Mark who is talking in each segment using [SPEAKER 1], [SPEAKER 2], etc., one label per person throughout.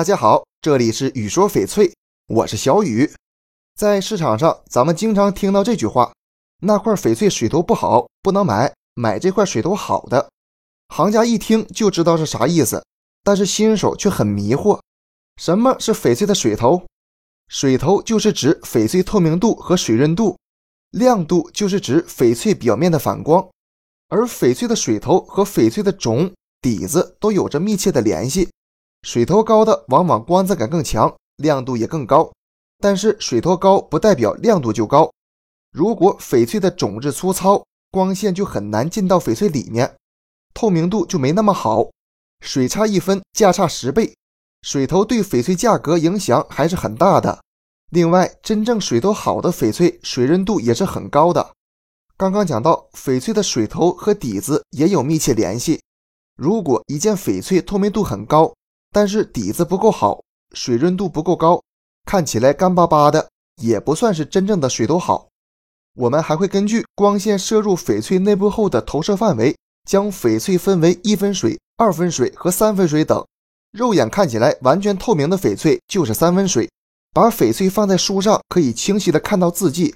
[SPEAKER 1] 大家好，这里是雨说翡翠，我是小雨。在市场上，咱们经常听到这句话：“那块翡翠水头不好，不能买，买这块水头好的。”行家一听就知道是啥意思，但是新手却很迷惑。什么是翡翠的水头？水头就是指翡翠透明度和水润度，亮度就是指翡翠表面的反光。而翡翠的水头和翡翠的种底子都有着密切的联系。水头高的往往光泽感更强，亮度也更高。但是水头高不代表亮度就高。如果翡翠的种质粗糙，光线就很难进到翡翠里面，透明度就没那么好。水差一分，价差十倍，水头对翡翠价格影响还是很大的。另外，真正水头好的翡翠，水润度也是很高的。刚刚讲到，翡翠的水头和底子也有密切联系。如果一件翡翠透明度很高，但是底子不够好，水润度不够高，看起来干巴巴的，也不算是真正的水头好。我们还会根据光线射入翡翠内部后的投射范围，将翡翠分为一分水、二分水和三分水等。肉眼看起来完全透明的翡翠就是三分水。把翡翠放在书上，可以清晰的看到字迹。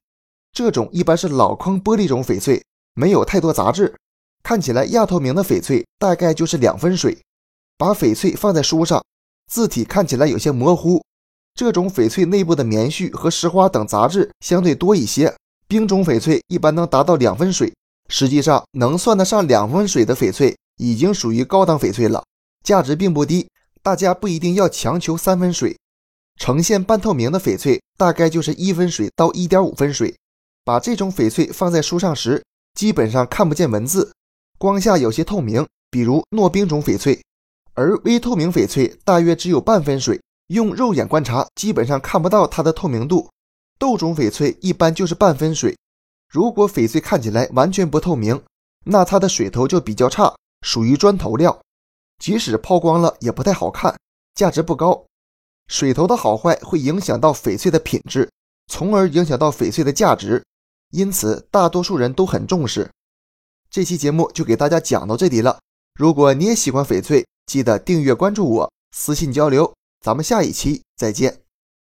[SPEAKER 1] 这种一般是老坑玻璃种翡翠，没有太多杂质，看起来亚透明的翡翠大概就是两分水。把翡翠放在书上，字体看起来有些模糊。这种翡翠内部的棉絮和石花等杂质相对多一些。冰种翡翠一般能达到两分水，实际上能算得上两分水的翡翠已经属于高档翡翠了，价值并不低。大家不一定要强求三分水，呈现半透明的翡翠大概就是一分水到一点五分水。把这种翡翠放在书上时，基本上看不见文字，光下有些透明，比如糯冰种翡翠。而微透明翡翠大约只有半分水，用肉眼观察基本上看不到它的透明度。豆种翡翠一般就是半分水。如果翡翠看起来完全不透明，那它的水头就比较差，属于砖头料，即使抛光了也不太好看，价值不高。水头的好坏会影响到翡翠的品质，从而影响到翡翠的价值，因此大多数人都很重视。这期节目就给大家讲到这里了。如果你也喜欢翡翠，记得订阅关注我，私信交流，咱们下一期再见。